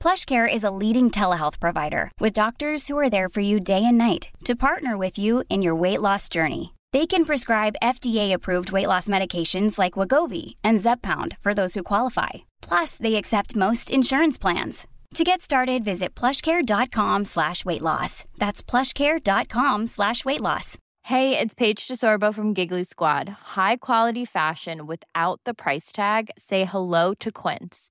PlushCare is a leading telehealth provider with doctors who are there for you day and night to partner with you in your weight loss journey. They can prescribe FDA-approved weight loss medications like Wagovi and Zepbound for those who qualify. Plus, they accept most insurance plans. To get started, visit plushcare.com slash weight loss. That's plushcare.com slash weight loss. Hey, it's Paige DeSorbo from Giggly Squad. High quality fashion without the price tag. Say hello to Quince.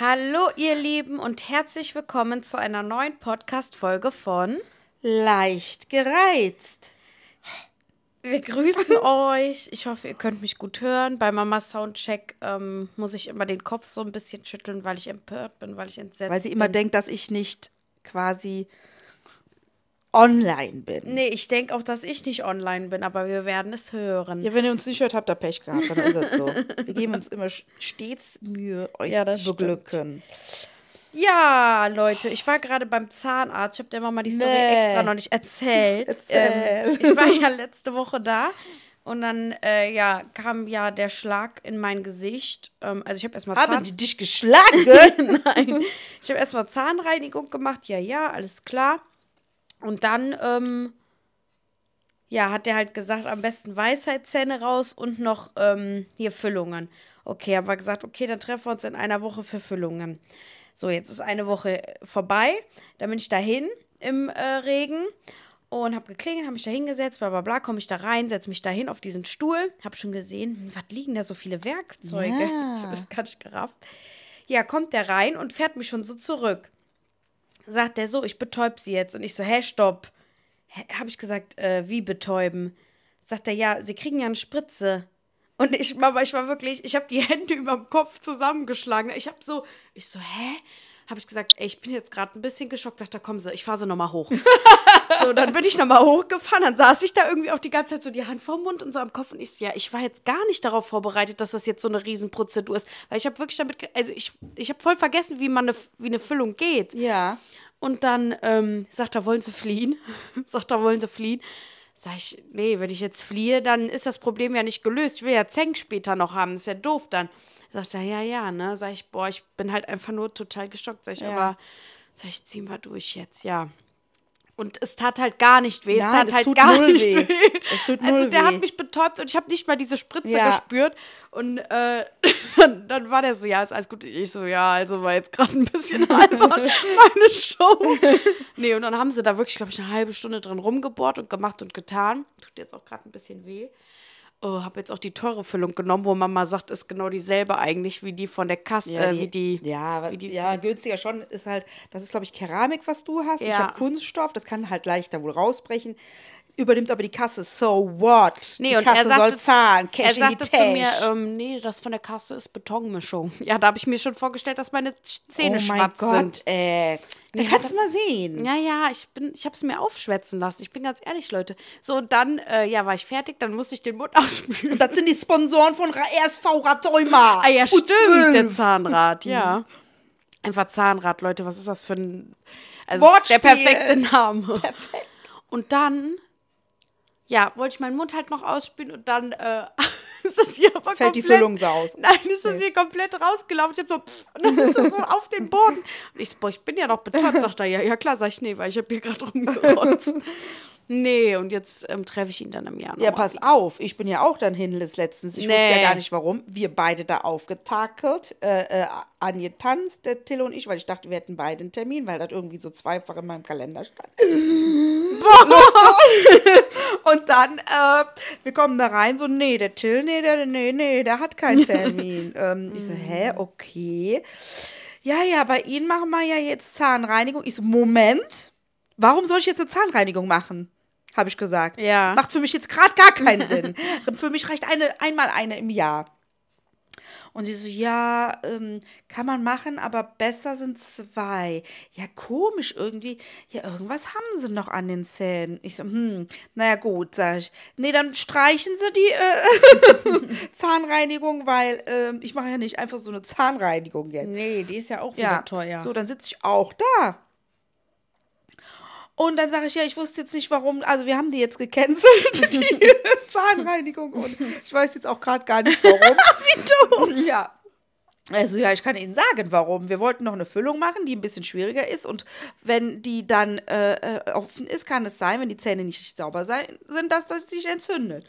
Hallo, ihr Lieben, und herzlich willkommen zu einer neuen Podcast-Folge von Leicht gereizt. Wir grüßen euch. Ich hoffe, ihr könnt mich gut hören. Bei Mama Soundcheck ähm, muss ich immer den Kopf so ein bisschen schütteln, weil ich empört bin, weil ich entsetzt Weil sie immer bin. denkt, dass ich nicht quasi online bin. Nee, ich denke auch, dass ich nicht online bin, aber wir werden es hören. Ja, wenn ihr uns nicht hört, habt ihr Pech gehabt, dann ist es so. Wir geben uns immer stets Mühe, euch Ja, das zu beglücken. Ja, Leute, ich war gerade beim Zahnarzt. Ich habe der Mama die Story Nee. extra noch nicht erzählt. Erzähl. Ähm, ich war ja letzte Woche da und dann äh, ja, kam ja der Schlag in mein Gesicht. Ähm, also ich habe erstmal Haben Zahn die dich geschlagen? Nein. Ich habe erstmal Zahnreinigung gemacht. Ja, ja, alles klar. Und dann, ähm, ja, hat der halt gesagt, am besten Weisheitszähne raus und noch ähm, hier Füllungen. Okay, haben wir gesagt, okay, dann treffen wir uns in einer Woche für Füllungen. So, jetzt ist eine Woche vorbei. Dann bin ich dahin im äh, Regen und habe geklingelt, habe mich da hingesetzt, bla bla bla, komme ich da rein, setze mich da hin auf diesen Stuhl, habe schon gesehen, hm, was liegen da so viele Werkzeuge? Ja. Ich habe das gar nicht gerafft. Ja, kommt der rein und fährt mich schon so zurück. Sagt der so, ich betäub sie jetzt. Und ich so, hä, stopp. Habe ich gesagt, äh, wie betäuben? Sagt er, ja, sie kriegen ja eine Spritze. Und ich, Mama, ich war wirklich, ich habe die Hände über dem Kopf zusammengeschlagen. Ich habe so, ich so, hä? Habe ich gesagt, ey, ich bin jetzt gerade ein bisschen geschockt. Sagt er, komm sie, ich fahre sie nochmal hoch. so, dann bin ich nochmal hochgefahren. Dann saß ich da irgendwie auch die ganze Zeit so die Hand vorm Mund und so am Kopf. Und ich so, ja, ich war jetzt gar nicht darauf vorbereitet, dass das jetzt so eine Riesenprozedur ist. Weil ich habe wirklich damit, also ich, ich habe voll vergessen, wie man eine, wie eine Füllung geht. ja. Und dann ähm, sagt er, wollen Sie fliehen? sagt er, wollen Sie fliehen? Sag ich, nee, wenn ich jetzt fliehe, dann ist das Problem ja nicht gelöst. Ich will ja Zenk später noch haben. Das ist ja doof dann. Sagt er, ja, ja, ne? Sag ich, boah, ich bin halt einfach nur total geschockt. Sag ich, Ja. aber, sag ich, ziehen wir durch jetzt, ja. Und es tat halt gar nicht weh. Es Nein, tat es halt gar nicht weh. weh. Es tut also null der weh. hat mich betäubt und ich habe nicht mal diese Spritze Ja. gespürt. Und äh, dann, dann war der so, ja, ist alles gut. Ich so, ja, also war jetzt gerade ein bisschen albern, meine Show. Nee, und dann haben sie da wirklich, glaube ich, eine halbe Stunde drin rumgebohrt und gemacht und getan. Tut jetzt auch gerade ein bisschen weh. Oh, habe jetzt auch die teure Füllung genommen, wo Mama sagt, ist genau dieselbe eigentlich wie die von der Kasse, äh, wie die. ja, wie die ja, günstiger schon ist halt, das ist glaube ich Keramik, was du hast. Ich Ja. habe Kunststoff, das kann halt leichter wohl rausbrechen. Übernimmt aber die Kasse, so what? Nee, die und Kasse er sagte, soll zahlen, er Cash die sagte zu mir, ähm, nee, das von der Kasse ist Betonmischung. Ja, da habe ich mir schon vorgestellt, dass meine Zähne oh schwarz Gott, sind. ey. Da Nee, kannst du mal sehen. Ja, ja, ich bin, ich habe es mir aufschwätzen lassen. Ich bin ganz ehrlich, Leute. So, und dann, äh, ja, war ich fertig, dann musste ich den Mund ausspülen. Und das sind die Sponsoren von RSV Rateuma. Ah ja, stimmt, der Zahnrad, ja. Einfach Zahnrad, Leute, was ist das für ein also ist der Wortspiel. perfekte Name. Perfekt. Und dann ja, wollte ich meinen Mund halt noch ausspülen und dann äh, ist das hier aber Fällt die komplett, Füllung so aus. Nein, ist das hier komplett rausgelaufen. Ich hab so, pff, und dann ist das so auf den Boden. Und ich so, boah, ich bin ja noch betäubt. Sagt er, ja, ja klar, sag ich, nee, weil ich hab hier gerade rumgerotzt. nee, und jetzt ähm, treffe ich ihn dann im Januar. Ja, pass auf, ich bin ja auch dann hin letztens. Ich wusste Nee. ja gar nicht warum. Wir beide da aufgetakelt, äh, äh, angetanzt, der Till und ich, weil ich dachte, wir hätten beide einen Termin, weil das irgendwie so zweifach in meinem Kalender stand. und dann, äh, wir kommen da rein, so, nee, der Till, nee, der, nee, nee, der hat keinen Termin. ähm, ich so, hä, okay. Ja, ja, bei Ihnen machen wir ja jetzt Zahnreinigung. Ich so, Moment, warum soll ich jetzt eine Zahnreinigung machen? Habe ich gesagt. Ja. Macht für mich jetzt gerade gar keinen Sinn. für mich reicht eine, einmal eine im Jahr. Und sie so, ja, ähm, kann man machen, aber besser sind zwei. Ja, komisch irgendwie. Ja, irgendwas haben sie noch an den Zähnen. Ich so, hm, naja, gut, sag ich. Nee, dann streichen sie die äh, Zahnreinigung, weil ähm, ich mache ja nicht einfach so eine Zahnreinigung jetzt. Nee, die ist ja auch wieder Ja, teuer. so, dann sitze ich auch da. Und dann sage ich, ja, ich wusste jetzt nicht, warum, also wir haben die jetzt gecancelt, die Zahnreinigung. Und ich weiß jetzt auch gerade gar nicht, warum. Wie doof. Ja. Also ja, ich kann Ihnen sagen, warum. Wir wollten noch eine Füllung machen, die ein bisschen schwieriger ist. Und wenn die dann äh, äh, offen ist, kann es sein, wenn die Zähne nicht richtig sauber sein, sind, dass das sich entzündet.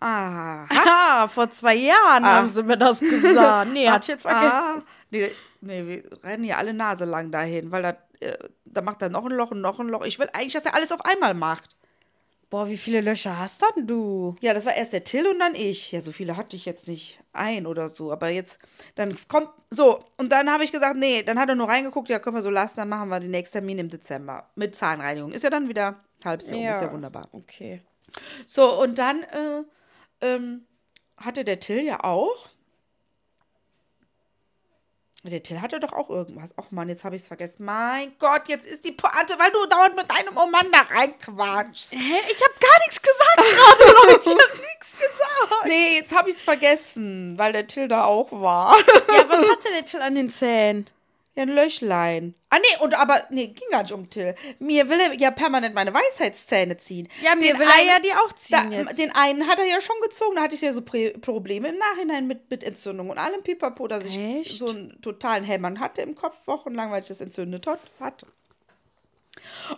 Ah. Ah, vor zwei Jahren haben sie mir das gesagt. Nee, hat ich jetzt vergessen. Ah, nee, nee, wir rennen ja alle Nase lang dahin, weil da, äh, da macht er noch ein Loch und noch ein Loch. Ich will eigentlich, dass er alles auf einmal macht. Boah, wie viele Löcher hast denn du? Ja, das war erst der Till und dann ich. Ja, so viele hatte ich jetzt nicht ein oder so. Aber jetzt, dann kommt, so. Und dann habe ich gesagt, nee, dann hat er nur reingeguckt, ja, können wir so lassen, dann machen wir den nächsten Termin im Dezember mit Zahnreinigung. Ist ja dann wieder halbes Jahr, um, ist ja wunderbar. Okay. So, und dann äh, ähm, hatte der Till ja auch. Der Till hatte doch auch irgendwas. Ach Mann, jetzt habe ich es vergessen. Mein Gott, jetzt ist die Pointe, weil du dauernd mit deinem Mann da reinquatschst. Hä? Ich habe gar nichts gesagt gerade, Leute. Ich habe nichts gesagt. Nee, jetzt habe ich es vergessen, weil der Till da auch war. Ja, was hatte der Till an den Zähnen? Ja, ein Löchlein. Ah, nee, und aber, nee, ging gar nicht um Till. Mir will er ja permanent meine Weisheitszähne ziehen. Ja, mir Den will er ja die auch ziehen da, jetzt. Den einen hat er ja schon gezogen, da hatte ich ja so Probleme im Nachhinein mit, mit Entzündung und allem Pipapo, dass ich Echt? so einen totalen Hämmern hatte im Kopf, wochenlang, weil ich das entzündet hat. hatte.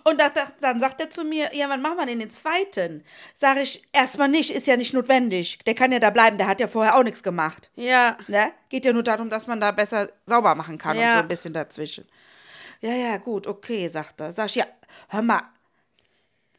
Und da, da, dann sagt er zu mir, ja, wann machen wir denn den zweiten? Sag ich, erstmal nicht, ist ja nicht notwendig. Der kann ja da bleiben, der hat ja vorher auch nichts gemacht. Ja. Ne? Geht ja nur darum, dass man da besser sauber machen kann und Ja. so ein bisschen dazwischen. Ja, ja, gut, okay, sagt er. Sag ich, ja, hör mal,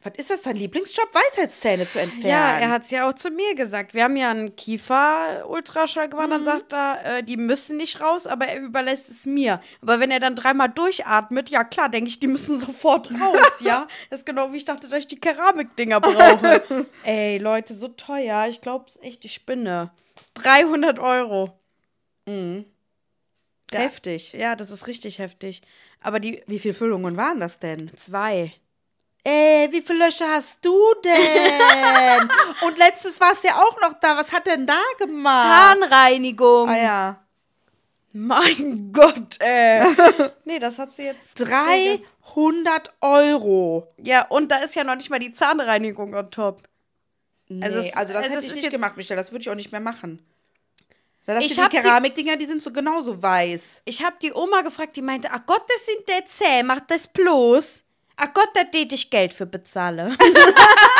was ist das dein Lieblingsjob, Weisheitszähne zu entfernen? Ja, er hat es ja auch zu mir gesagt. Wir haben ja einen Kiefer-Ultraschall gemacht, dann sagt er, äh, die müssen nicht raus, aber er überlässt es mir. Aber wenn er dann dreimal durchatmet, ja klar, denke ich, die müssen sofort raus, ja? Das ist genau wie ich dachte, dass ich die Keramikdinger brauche. Ey, Leute, so teuer. Ich glaube, es ist echt die Spinne. 300 Euro. Heftig. Ja, das ist richtig heftig. Aber die Wie viele Füllungen waren das denn? zwei. Ey, wie viele Löcher hast du denn? und letztes war es ja auch noch da. Was hat denn da gemacht? Zahnreinigung. Ah ja. Mein Gott, ey. nee, das hat sie jetzt. 300 Euro. Ja, und da ist ja noch nicht mal die Zahnreinigung on top. Nee, Also also, das also hätte es ich nicht gemacht, Michelle. Das würde ich auch nicht mehr machen. Da das Ich die die- Keramikdinger, die sind so genauso weiß. Ich habe die Oma gefragt, die meinte, ach Gott, das sind der Zäh, mach das bloß. Ach Gott, da tät ich Geld für bezahle.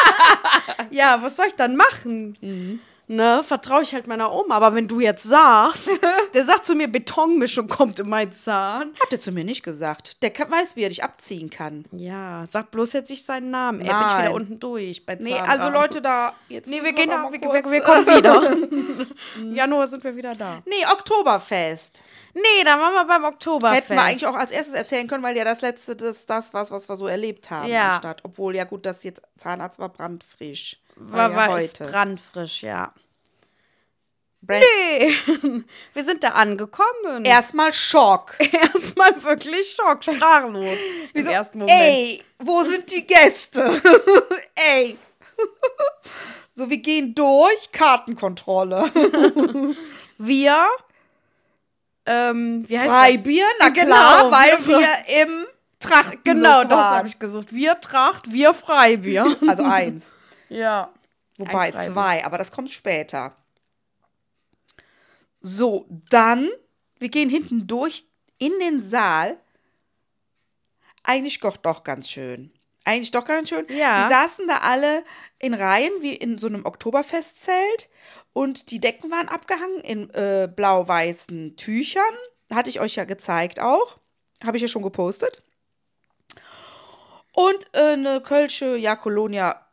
ja, was soll ich dann machen? Ne, vertraue ich halt meiner Oma. Aber wenn du jetzt sagst, der sagt zu mir, Betonmischung kommt in meinen Zahn. Hat er zu mir nicht gesagt. Der kann, weiß, wie er dich abziehen kann. Ja, sag bloß jetzt nicht seinen Namen. Ey, bin ich Nein. wieder unten durch bei Nee, Zahnarzt. also Leute da. Jetzt Nee, wir gehen da, wir, wir, wir kommen wieder. Im Januar sind wir wieder da. Nee, Oktoberfest. Nee, dann waren wir beim Oktoberfest. Hätten wir eigentlich auch als erstes erzählen können, weil ja das letzte, das, das was, was wir so erlebt haben. Ja. Anstatt, obwohl, ja gut, das jetzt Zahnarzt war brandfrisch. War, ja war ist brandfrisch, ja. Brand Nee, wir sind da angekommen. Erstmal Schock. Erstmal wirklich Schock, sprachlos. Im ersten Moment. Ey, wo sind die Gäste? Ey. So, wir gehen durch, Kartenkontrolle. Wir, ähm, wie heißt Freibier, na Genau, klar, weil wir- wir im Trachten das? Genau, das habe ich gesucht. Wir Tracht, wir Freibier. Also eins. Ja. Wobei zwei, aber das kommt später. So, dann, wir gehen hinten durch in den Saal. Eigentlich doch, doch ganz schön. Eigentlich doch ganz schön. Ja. Die saßen da alle in Reihen wie in so einem Oktoberfestzelt und die Decken waren abgehangen in äh, blau-weißen Tüchern. Hatte ich euch ja gezeigt auch. Habe ich ja schon gepostet. Und äh, eine Kölsche, ja, Kolonia,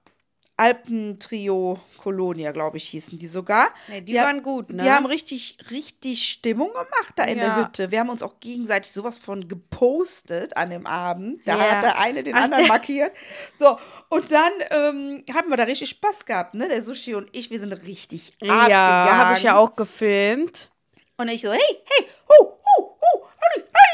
Alpentrio Kolonia, glaube ich, hießen die sogar. Nee, die waren gut, ne? Die haben richtig, richtig Stimmung gemacht da in der Ja. Hütte. Wir haben uns auch gegenseitig sowas von gepostet an dem Abend. Da Ja. hat der eine den Ach, anderen markiert. So, und dann ähm, haben wir da richtig Spaß gehabt, ne? Der Sushi und ich, wir sind richtig abgegangen. Ja, habe ich ja auch gefilmt. Und ich so, hey, hey, hu, hu, hu, hey, hey,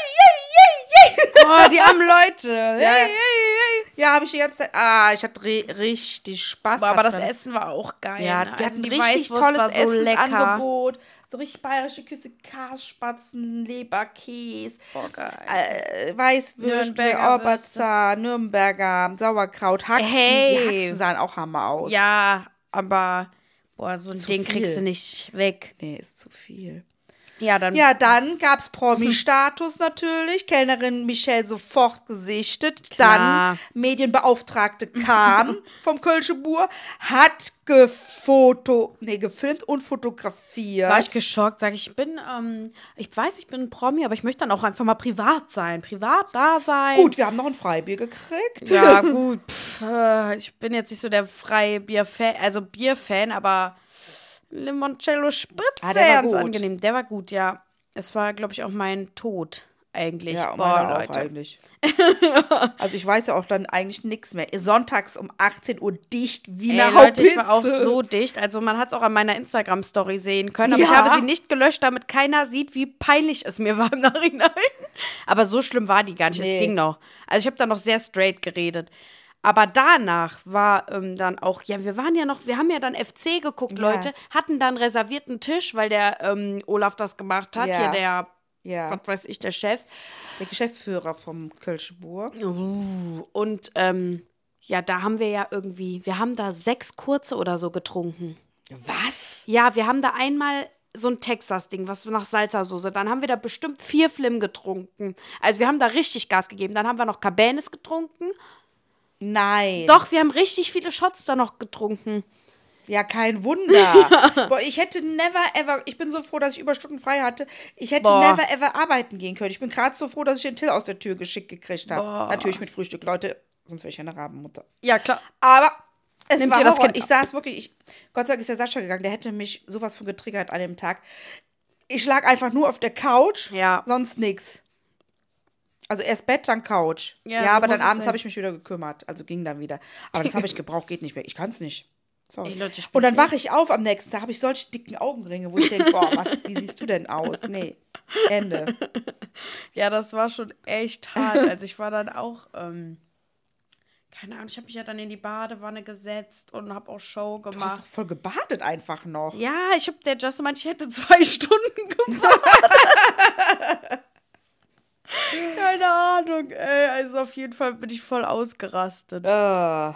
hey, hey, Oh, die armen Leute. Ja, Hey, hey, hey. Ja, habe ich die ganze Zeit. Ah, ich hatte ri richtig Spaß. Boah, aber das. Essen war auch geil. Ja, ne? die Also hatten die richtig Weißwurst tolles so. Essensangebot. So richtig bayerische Küsse, Kasspatzen, Leberkäse, Boah, geil. äh, Weißwürste, Nürnberger Oberzahn, Nürnberger, Sauerkraut, Haxen. Hey. Die Haxen sahen auch Hammer aus. Ja, aber boah, so ein Ding kriegst viel. du nicht weg. Nee, ist zu viel. Ja, dann Ja, dann gab es Promi-Status natürlich. Kellnerin Michelle sofort gesichtet. Klar. Dann Medienbeauftragte kam vom Kölsche Bur, hat gefoto, nee, gefilmt und fotografiert. war ich geschockt, sag ich, bin, ähm, ich weiß, ich bin ein Promi, aber ich möchte dann auch einfach mal privat sein, privat da sein. Gut, wir haben noch ein Freibier gekriegt. Ja, gut. Pff, äh, ich bin jetzt nicht so der freie Bier-Fan, also Bierfan, aber Limoncello Spritz Ah, der wäre war ganz angenehm. Der war gut, ja. Es war, glaube ich, auch mein Tod eigentlich. Ja, Boah, Leute. eigentlich. also ich weiß ja auch dann eigentlich nichts mehr. Sonntags um 18 Uhr dicht wie Ey, eine Leute, ich war auch so dicht. Also man hat es auch an meiner Instagram-Story sehen können. Aber ich Ja. habe sie nicht gelöscht, damit keiner sieht, wie peinlich es mir war im Nachhinein. Aber so schlimm war die gar nicht. Nee. Es ging noch. Also ich habe da noch sehr straight geredet. Aber danach war ähm, dann auch, ja, wir waren ja noch, wir haben ja dann FC geguckt, Ja. Leute, hatten dann reservierten Tisch, weil der ähm, Olaf das gemacht hat. Ja. Hier der, Ja. was weiß ich, der Chef. Der Geschäftsführer vom Kölsche Bur. Und ähm, ja, da haben wir ja irgendwie, wir haben da sechs kurze oder so getrunken. Was? Ja, wir haben da einmal so ein Texas-Ding, was nach Salsa-Soße. Dann haben wir da bestimmt vier Flim getrunken. Also wir haben da richtig Gas gegeben. Dann haben wir noch Cabernet getrunken. Nein. Doch, wir haben richtig viele Shots da noch getrunken. Ja, kein Wunder. Boah, ich hätte never ever, ich bin so froh, dass ich Überstunden frei hatte. Ich hätte Boah. never ever arbeiten gehen können. Ich bin gerade so froh, dass ich den Till aus der Tür geschickt gekriegt habe. Natürlich mit Frühstück, Leute, sonst wäre ich ja eine Rabenmutter. Ja, klar. Aber es Nimmt war das Horror. Kind Ich saß wirklich, ich, Gott sei Dank ist der Sascha gegangen, der hätte mich sowas von getriggert an dem Tag. Ich lag einfach nur auf der Couch, Ja. sonst nix. Also erst Bett, dann Couch. Ja, Ja, so aber dann abends habe ich mich wieder gekümmert. Also ging dann wieder. Aber das habe ich gebraucht, geht nicht mehr. Ich kann es nicht. Sorry. Ey, Leute, Und dann wache ich auf am nächsten Tag, habe ich solche dicken Augenringe, wo ich denke, boah, was, wie siehst du denn aus? Nee, Ende. Ja, das war schon echt hart. Also ich war dann auch, ähm, keine Ahnung, ich habe mich ja dann in die Badewanne gesetzt und habe auch Show Du hast gemacht. doch voll gebadet einfach noch. Ja, ich habe der Justin meinte, ich hätte zwei Stunden gemacht. Keine Ahnung, ey. Also auf jeden Fall bin ich voll ausgerastet. Äh,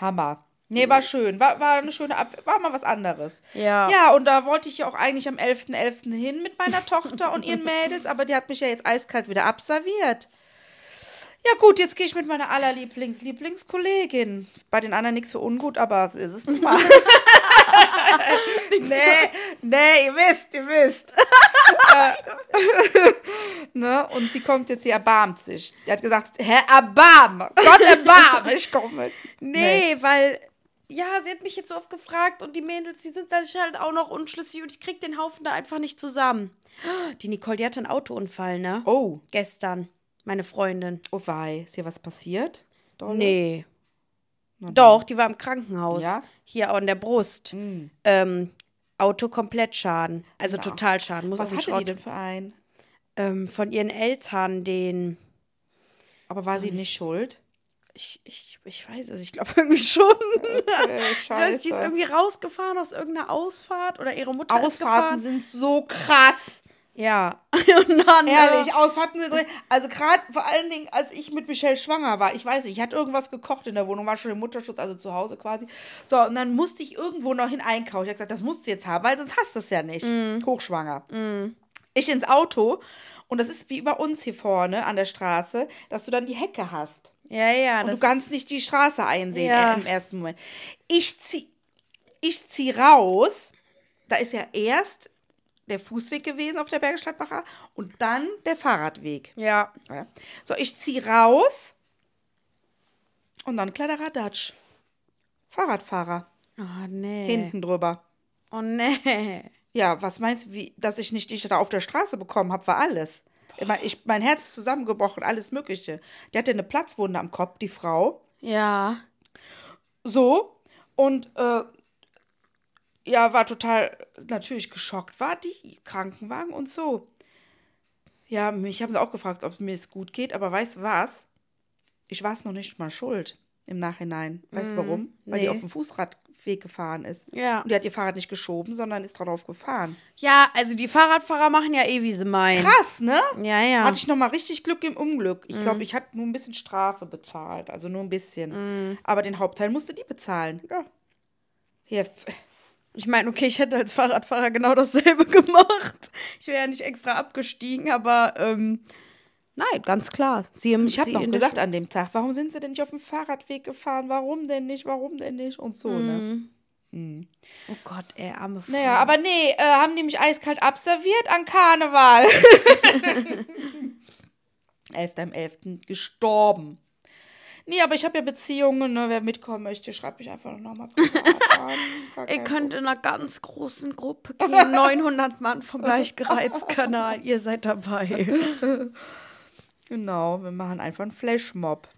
Hammer. Nee, war schön. War, war eine schöne Ab war mal was anderes. Ja. Ja, und da wollte ich ja auch eigentlich am 11.11. hin mit meiner Tochter und ihren Mädels, aber die hat mich ja jetzt eiskalt wieder abserviert. Ja gut, jetzt gehe ich mit meiner allerlieblings Lieblingskollegin. Bei den anderen nichts für ungut, aber ist es nun mal. nee, nee, ihr wisst, ihr wisst. Äh, ne? Und die kommt jetzt hier, erbarmt sich. Die hat gesagt, Herr Erbarm, Gott erbarm, ich komme. Nee, weil, ja, sie hat mich jetzt so oft gefragt und die Mädels, die sind sich halt auch noch unschlüssig und ich krieg den Haufen da einfach nicht zusammen. Die Nicole, die hatte einen Autounfall, ne? Oh, Gestern, meine Freundin. oh wei, ist hier was passiert? Dolle? Nee. Doch, die war im Krankenhaus. Ja? Hier an der Brust. Hm. Ähm, Auto komplett Schaden. Also Totalschaden. Muss Was hatte Schrott. die denn für einen? Ähm, von ihren Eltern den. Aber war sie nicht schuld? Ich, ich, ich weiß es, ich glaube irgendwie schon. Äh, Ich weiß, die ist irgendwie rausgefahren aus irgendeiner Ausfahrt oder ihre Mutter Ausfahrten sind so krass. Ja. Und dann, Ehrlich, äh, Ausfahrten sind drin. Also gerade vor allen Dingen, als ich mit Michelle schwanger war, ich weiß nicht, ich hatte irgendwas gekocht in der Wohnung, war schon im Mutterschutz, also zu Hause quasi. So, und dann musste ich irgendwo noch hin einkaufen. Ich habe gesagt, das musst du jetzt haben, weil sonst hast du es ja nicht. Hochschwanger. Ich ins Auto und das ist wie bei uns hier vorne an der Straße, dass du dann die Hecke hast. Ja, ja. Und du kannst nicht die Straße einsehen Ja. äh, im ersten Moment. Ich zieh, ich zieh raus. Da ist ja erst der Fußweg gewesen auf der Bergestadtbacher und dann der Fahrradweg. Ja. Ja. So, ich zieh raus und dann kleiner Radatsch. Fahrradfahrer Oh, nee. hinten drüber. Oh, nee. Ja, was meinst du, wie, dass ich nicht dich da auf der Straße bekommen habe, war alles. Mein, ich, mein Herz ist zusammengebrochen, alles Mögliche. Die hatte eine Platzwunde am Kopf, die Frau. Ja. So. Und äh, ja, war total natürlich geschockt, war die Krankenwagen und so. Ja, mich haben sie auch gefragt, ob mir es gut geht, aber weißt du was? Ich war es noch nicht mal schuld im Nachhinein. Weißt du warum? Weil die nee. auf dem Fußradweg gefahren ist. Ja. Und die hat ihr Fahrrad nicht geschoben, sondern ist darauf gefahren. Ja, also die Fahrradfahrer machen ja eh, wie sie meinen. Krass, ne? Ja, ja. Hatte ich nochmal richtig Glück im Unglück. Ich glaube, ich hatte nur ein bisschen Strafe bezahlt. Also nur ein bisschen. Aber den Hauptteil musste die bezahlen. Ja. Hier, Ich meine, okay, ich hätte als Fahrradfahrer genau dasselbe gemacht. Ich wäre ja nicht extra abgestiegen, aber ähm, nein, ganz klar. Sie, ich habe der gesagt an dem Tag, warum sind sie denn nicht auf dem Fahrradweg gefahren? Warum denn nicht? Warum denn nicht? Und so, ne? Oh Gott, ey, arme Frau. Naja, aber nee, äh, haben die mich eiskalt abserviert an Karneval. 11.11. gestorben. Nee, aber ich habe ja Beziehungen, ne? Wer mitkommen möchte, schreibt mich einfach nochmal Ihr könnt in einer ganz großen Gruppe gehen. 900 Mann vom Gleichgereizkanal. Ihr seid dabei. Genau, wir machen einfach einen Flashmob.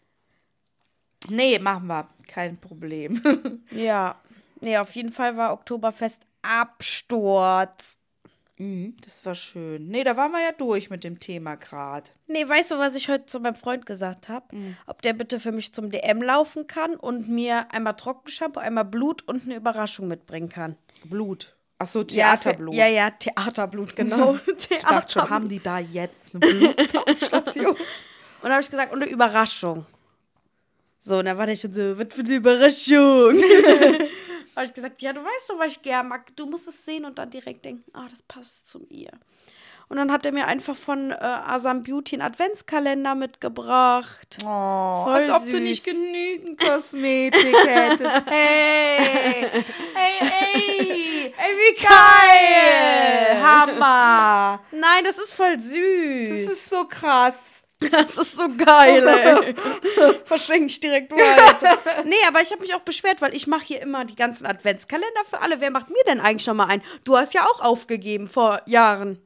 Nee, machen wir. Kein Problem. Ja. Nee, auf jeden Fall war Oktoberfest Absturz. Mhm, das war schön. Nee, da waren wir ja durch mit dem Thema gerade. Nee, weißt du, was ich heute zu meinem Freund gesagt habe? Ob der bitte für mich zum DM laufen kann und mir einmal Trockenshampoo, einmal Blut und eine Überraschung mitbringen kann. Blut. Ach so, Theaterblut. Ja, ja, Theaterblut, genau. Ich dachte schon, haben die da jetzt eine Blutstation? Und dann habe ich gesagt, und eine Überraschung. So, und dann war der schon so, was für eine Überraschung. habe ich gesagt, ja, du weißt doch, was ich gern mag. Du musst es sehen und dann direkt denken, ah, das passt zu mir. Und dann hat er mir einfach von äh, Asam Beauty einen Adventskalender mitgebracht. Oh, Voll als ob süß. du nicht genügend Kosmetik hättest. Hey, hey, hey. Ey, wie Geil. Hammer. Nein, das ist voll süß. Das ist so krass. Das ist so geil, ey. Verschenke ich direkt weiter. Nee, aber ich habe mich auch beschwert, weil ich mache hier immer die ganzen Adventskalender für alle. Wer macht mir denn eigentlich noch mal einen? Du hast ja auch aufgegeben vor Jahren.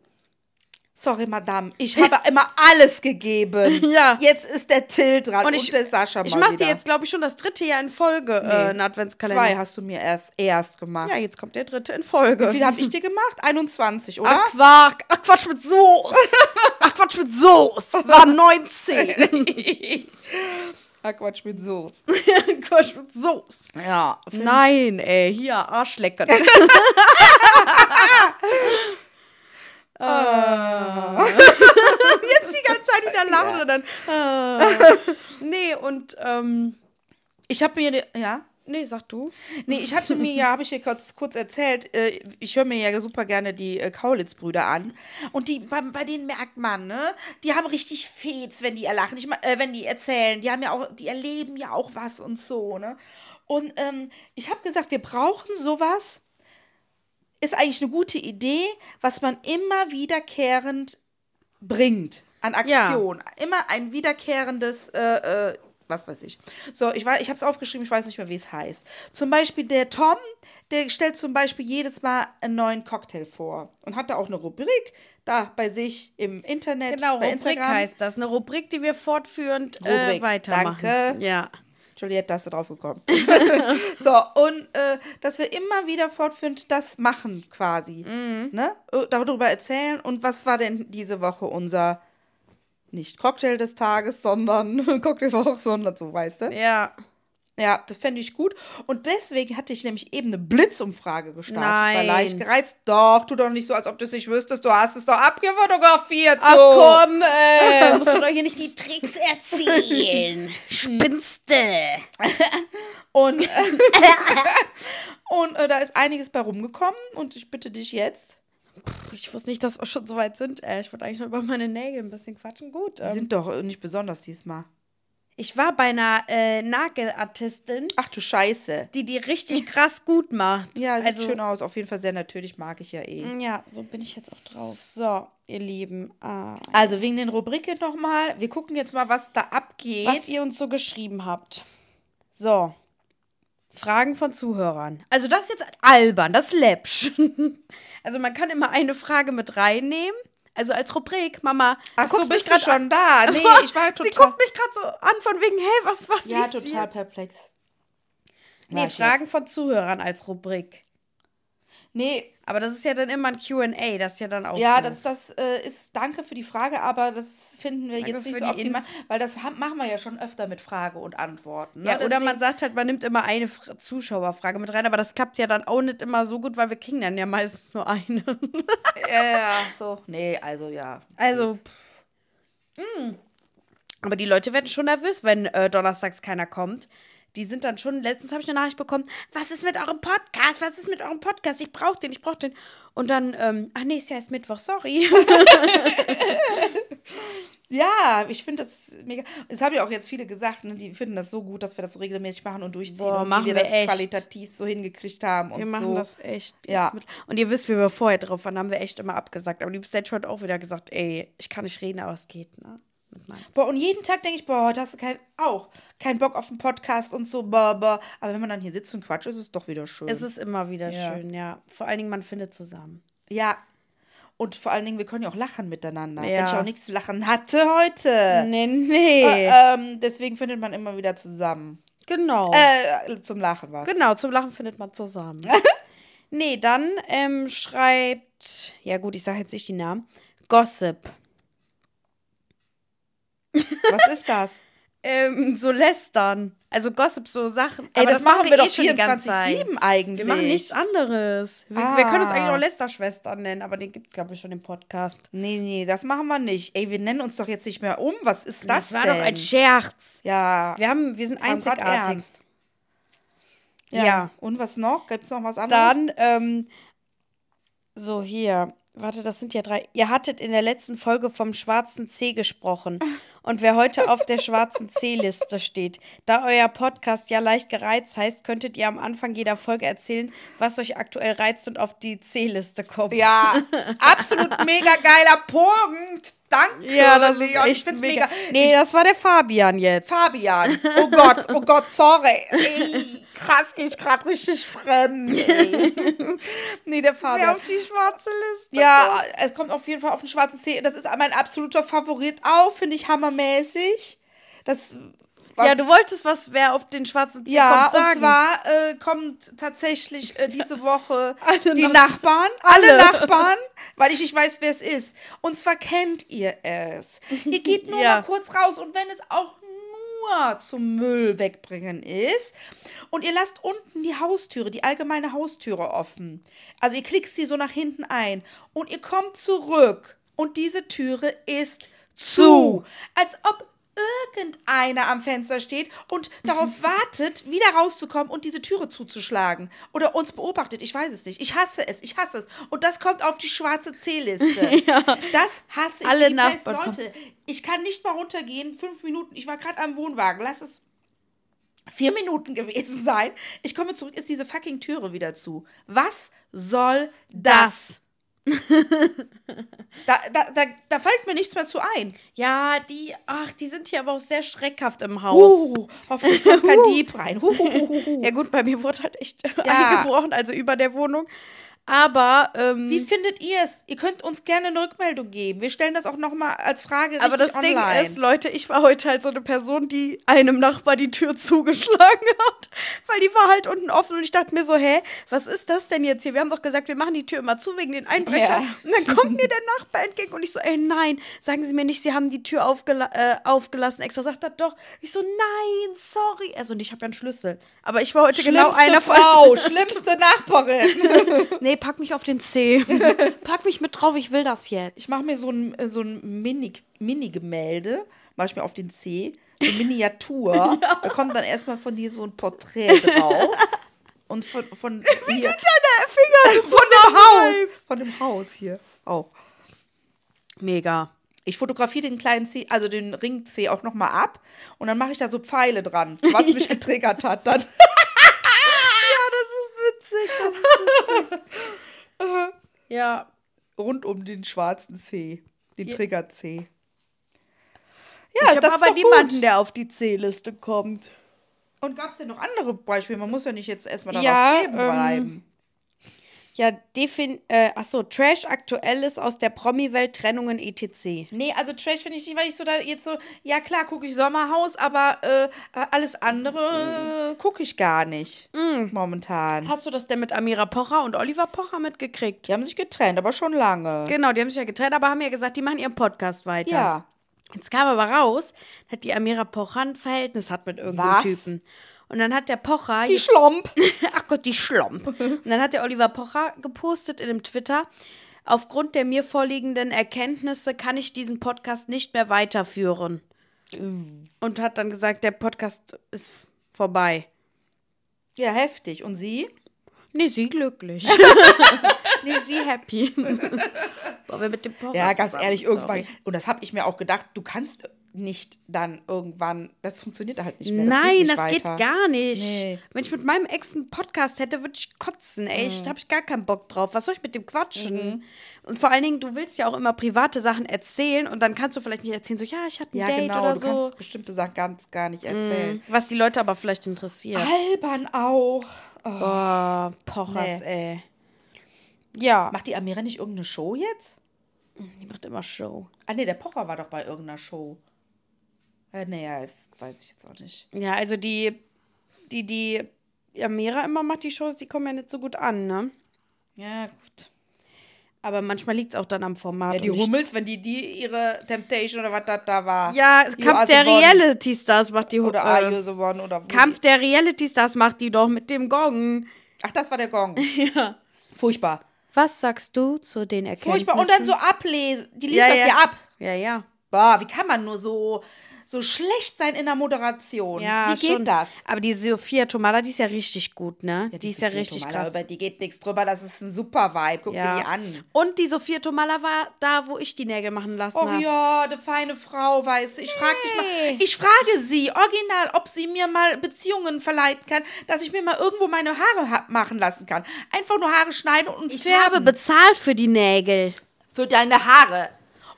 Sorry, Madame, ich habe immer alles gegeben. Ja. Jetzt ist der Till dran und, Und ich, der Sascha mal ich mache dir jetzt, glaube ich, schon das dritte Jahr in Folge äh, einen Adventskalender. Zwei hast du mir erst, erst gemacht. Ja, jetzt kommt der dritte in Folge. Wie viel habe ich dir gemacht? 21, oder? Ach, Quark. Ach, Quatsch mit Soße. Ach, Quatsch mit Soße. War 19. Ach, Quatsch mit Soße. Quatsch mit Soße. Ja. Nein, ey, hier, Arschlecken. Ah. Jetzt die ganze Zeit wieder lachen und dann. Ah. Nee, und, ähm, Ich habe mir, ja? nee, sag du. Nee, ich hatte mir ja, habe ich dir kurz, kurz erzählt, äh, ich höre mir ja super gerne die äh, Kaulitz-Brüder an. Und die, bei, bei denen merkt man, ne, die haben richtig Fets, wenn die lachen, ich, äh, wenn die erzählen. Die haben ja auch, die erleben ja auch was und so, ne. Und ähm, ich habe gesagt, wir brauchen sowas. Ist eigentlich eine gute Idee, was man immer wiederkehrend bringt an Ja. Aktion. Immer ein wiederkehrendes, äh, äh, was weiß ich. So, ich, ich habe es aufgeschrieben, ich weiß nicht mehr, wie es heißt. Zum Beispiel der Tom, der stellt zum Beispiel jedes Mal einen neuen Cocktail vor und hat da auch eine Rubrik da bei sich im Internet, Genau, bei Rubrik Instagram. heißt das. Eine Rubrik, die wir fortführend äh, Rubrik, weitermachen. danke. Ja. Juliette, da hast du drauf gekommen. so, und äh, dass wir immer wieder fortführend das machen, quasi. Ne? Äh, Darüber erzählen. Und was war denn diese Woche unser, nicht Cocktail des Tages, sondern Cocktailwoche, sondern so, weißt du? Ja. Ja, das fände ich gut. Und deswegen hatte ich nämlich eben eine Blitzumfrage gestartet. Nein. leicht gereizt. Doch, tu doch nicht so, als ob du es nicht wüsstest. Du hast es doch abgefotografiert. Ach komm, ey, musst du doch hier nicht die Tricks erzählen. Spinste. Und, äh, und äh, da ist einiges bei rumgekommen. Und ich bitte dich jetzt. Ich wusste nicht, dass wir schon so weit sind. Äh, ich wollte eigentlich nur über meine Nägel ein bisschen quatschen. Gut. Die Ähm, sind doch äh, nicht besonders diesmal. Ich war bei einer äh, Nagelartistin, Ach du Scheiße. die die richtig krass gut macht. Ja, sieht also, schön aus. Auf jeden Fall sehr natürlich, mag ich ja eh. Ja, so bin ich jetzt auch drauf. So, ihr Lieben. Ah, Also wegen den Rubriken nochmal. Wir gucken jetzt mal, was da abgeht. was ihr uns so geschrieben habt. So. Fragen von Zuhörern. Also das ist jetzt albern, das ist läppsch. Also man kann immer eine Frage mit reinnehmen. Also als Rubrik, Mama. Ach so, bist du schon da? Nee, ich war Sie total... guckt mich gerade so an von wegen, hey, was, was Ja, sie total perplex. Nee, Fragen jetzt. von Zuhörern als Rubrik. Nee, Aber das ist ja dann immer ein Q&A, das ist ja dann auch ja, doof. das, das äh, ist, danke für die Frage, aber das finden wir Danke jetzt nicht so optimal, weil das haben, machen wir ja schon öfter mit Frage und Antworten. Ne? Ja, oder man sagt halt, man nimmt immer eine Fra- Zuschauerfrage mit rein, aber das klappt ja dann auch nicht immer so gut, weil wir kriegen dann ja meistens nur eine. Ja, ja, so. Nee, also ja. Also, pff. Mm. aber die Leute werden schon nervös, wenn äh, donnerstags keiner kommt. Die sind dann schon, letztens habe ich eine Nachricht bekommen, was ist mit eurem Podcast? Was ist mit eurem Podcast? Ich brauche den, ich brauche den. Und dann, ähm, ach nee, ist ja erst Mittwoch, sorry. Ja, ich finde das mega. Das haben ja auch jetzt viele gesagt, ne, die finden das so gut, dass wir das so regelmäßig machen und durchziehen Boah, und machen wie wir wir das echt. qualitativ so hingekriegt haben und Wir machen so. das echt. Ja. Und ihr wisst, wie wir vorher drauf waren, haben wir echt immer abgesagt. Aber die Stage hat auch wieder gesagt, ey, ich kann nicht reden, aber es geht, ne? Mit meinem- Boah, und jeden Tag denke ich, boah, heute hast du kein, auch keinen Bock auf einen Podcast und so, boah, boah. Aber wenn man dann hier sitzt und quatscht, ist es doch wieder schön. Es ist immer wieder Ja. schön, ja. Vor allen Dingen, man findet zusammen. ja. Und vor allen Dingen, wir können ja auch lachen miteinander. Ja. Wenn ich auch nichts zu lachen hatte heute. Nee, nee. Äh, ähm, deswegen findet man immer wieder zusammen. genau. Äh, zum Lachen was. Genau, zum Lachen findet man zusammen. nee, dann ähm, schreibt, ja gut, ich sage jetzt nicht die Namen, Gossip. Was ist das? Ähm, so lästern. Also Gossip, so Sachen. Ey, Aber das, machen wir doch eh Zeit. 24-7 eigentlich. Wir machen nichts anderes. Wir, Ah. wir können uns eigentlich auch Lästerschwestern nennen, aber den gibt es, glaube ich, schon im Podcast. Nee, nee, das machen wir nicht. Ey, wir nennen uns doch jetzt nicht mehr um. Was ist das, Das war denn? doch ein Scherz. Ja, Wir, haben, wir sind einzigartig. ernst. Ja. Ja. Und was noch? Gibt es noch was anderes? Dann, ähm, so hier. Warte, das sind ja drei. Ihr hattet in der letzten Folge vom schwarzen C gesprochen. Und wer heute auf der schwarzen C-Liste steht. Da euer Podcast ja leicht gereizt heißt, könntet ihr am Anfang jeder Folge erzählen, was euch aktuell reizt und auf die C-Liste kommt. Ja, absolut mega geiler Punkt. Danke. Ja, das ist Leon. Ich echt mega. mega. Nee, das war der Fabian jetzt. Fabian. Oh Gott, oh Gott, sorry. Ey, krass, ich gerade richtig fremd. Nee, der Wer Fabian. auf die schwarze Liste Ja, es kommt auf jeden Fall auf den schwarzen C. Das ist mein absoluter Favorit auch, finde ich hammermäßig. Das was, Ja, du wolltest was, wer auf den schwarzen C ja, kommt, sagen. und zwar äh, kommt tatsächlich äh, diese Woche die Nach- Nachbarn, alle. Alle. Nachbarn, weil ich nicht weiß, wer es ist. Und zwar kennt ihr es. Ihr geht nur Ja. mal kurz raus und wenn es auch nur zum Müll wegbringen ist und ihr lasst unten die Haustüre, die allgemeine Haustüre offen. Also ihr klickt sie so nach hinten ein und ihr kommt zurück und diese Türe ist zu. Zu. Als ob irgendeiner am Fenster steht und darauf wartet, wieder rauszukommen und diese Türe zuzuschlagen. Oder uns beobachtet. Ich weiß es nicht. Ich hasse es. Ich hasse es. Und das kommt auf die schwarze C-Liste. Das hasse ich. Alle die. Nachbarn Leute, ich kann nicht mal runtergehen. Fünf Minuten. Ich war gerade am Wohnwagen. Lass es vier Minuten gewesen sein. Ich komme zurück, ist diese fucking Türe wieder zu. Was soll das? Da, da, da, da fällt mir nichts mehr zu ein. Ja, die, ach, die sind hier aber auch sehr schreckhaft im Haus. Uh, hoffentlich kommt kein Dieb rein. Hu, hu. Ja gut, bei mir wurde halt echt Ja. eingebrochen, also über der Wohnung. Aber, ähm, Wie findet ihr es? Ihr könnt uns gerne eine Rückmeldung geben. Wir stellen das auch nochmal als Frage aber das richtig Ding online. ist, Leute, ich war heute halt so eine Person, die einem Nachbar die Tür zugeschlagen hat. Weil die war halt unten offen und ich dachte mir so, hä, was ist das denn jetzt hier? Wir haben doch gesagt, wir machen die Tür immer zu wegen den Einbrechern. Ja. Und dann kommt mir der Nachbar entgegen und ich so, ey, nein, sagen Sie mir nicht, Sie haben die Tür aufgela äh, aufgelassen. Extra sagt er doch. Ich so, nein, sorry. Also, und ich habe ja einen Schlüssel. Aber ich war heute genau Schlimmste einer von. Frau, schlimmste Nachbarin. Nee, pack mich auf den C. pack mich mit drauf, ich will das jetzt. Ich mache mir so ein, äh, so ein Mini- Mini-Gemälde, mache ich mir auf den C, so eine Miniatur. Da kommt dann erstmal von dir so ein Porträt drauf. Und von, von hier. Finger von dem Haus. Von dem Haus hier auch. Mega. Ich fotografiere den kleinen C, also den Ring C auch nochmal ab und dann mache ich da so Pfeile dran, was mich getriggert hat dann. Das ist witzig. Das ist Ja, rund um den schwarzen C, den Trigger C. Ja, ich das ist aber doch niemanden, gut. der auf die C-Liste kommt. Und gab es denn noch andere Beispiele? Man muss ja nicht jetzt erstmal darauf Ja, kleben ähm, bleiben. Ja, defin äh, achso, Trash aktuelles aus der Promi-Welt, Trennungen etc. Nee, also Trash finde ich nicht, weil ich so da jetzt so, ja klar, gucke ich Sommerhaus, aber äh, alles andere äh, gucke ich gar nicht. Momentan. Hast du das denn mit Amira Pocher und Oliver Pocher mitgekriegt? Die haben sich getrennt, aber schon lange. Genau, die haben sich ja getrennt, aber haben ja gesagt, die machen ihren Podcast weiter. Ja. Jetzt kam aber raus, dass die Amira Pocher ein Verhältnis hat mit irgendeinem Was? Typen. Und dann hat der Pocher. Die Schlomp. Ach Gott, die Schlomp. Und dann hat der Oliver Pocher gepostet in dem Twitter. Aufgrund der mir vorliegenden Erkenntnisse kann ich diesen Podcast nicht mehr weiterführen. Und hat dann gesagt, der Podcast ist vorbei. Ja, heftig. Und sie? Nee, sie glücklich. nee, sie happy. Boah, wer mit dem Pocher Ja, ganz ehrlich, irgendwann. Und das habe ich mir auch gedacht, du kannst nicht dann irgendwann, das funktioniert halt nicht mehr. Das Nein, geht nicht das geht weiter. gar nicht. Nee. Wenn ich mit meinem Ex einen Podcast hätte, würde ich kotzen. Ey, ich habe ich gar keinen Bock drauf. Was soll ich mit dem quatschen? Mhm. Und vor allen Dingen, du willst ja auch immer private Sachen erzählen und dann kannst du vielleicht nicht erzählen, so, ja, ich hatte ein Ja, Date genau, oder du so. Mhm. kannst bestimmte Sachen ganz gar nicht erzählen. Was die Leute aber vielleicht interessiert. Albern auch. Oh. Boah, Pochers, Nee. ey. Ja, Macht die Amira nicht irgendeine Show jetzt? die macht immer Show. Ah, nee, der Pocher war doch bei irgendeiner Show. Äh, nee, ja, das weiß ich jetzt auch nicht. Ja, also die, die, die Amira immer macht die Shows, die kommen ja nicht so gut an, ne? Ja, gut. Aber manchmal liegt es auch dann am Format. Ja, die Hummels, wenn die, die ihre Temptation oder was das da war. Ja, You Kampf der. Reality Stars macht die Oder äh, Are You the One oder Kampf der Reality Stars macht die doch mit dem Gong. Ach, das war der Gong. ja. Furchtbar. Was sagst du zu den Erkenntnissen? Furchtbar. Und dann so ablesen. Die liest ja, das ja. ja ab. Ja, ja. Boah, wie kann man nur so, so schlecht sein in der Moderation? ja wie geht schon. das? Aber die Sophia Tomala, die ist ja richtig gut, ne? die, ist ja Sophia richtig Tomala, krass. Über die geht nichts drüber. Das ist ein super Vibe. Guck Ja. dir die an. Und die Sophia Tomala war da, wo ich die Nägel machen lassen habe. ja, eine feine Frau, weißt du. Ich frage dich Nee. mal, ich frage sie original, ob sie mir mal Beziehungen verleiten kann, dass ich mir mal irgendwo meine Haare ha machen lassen kann. Einfach nur Haare schneiden und Ich färben. habe bezahlt für die Nägel. für deine Haare.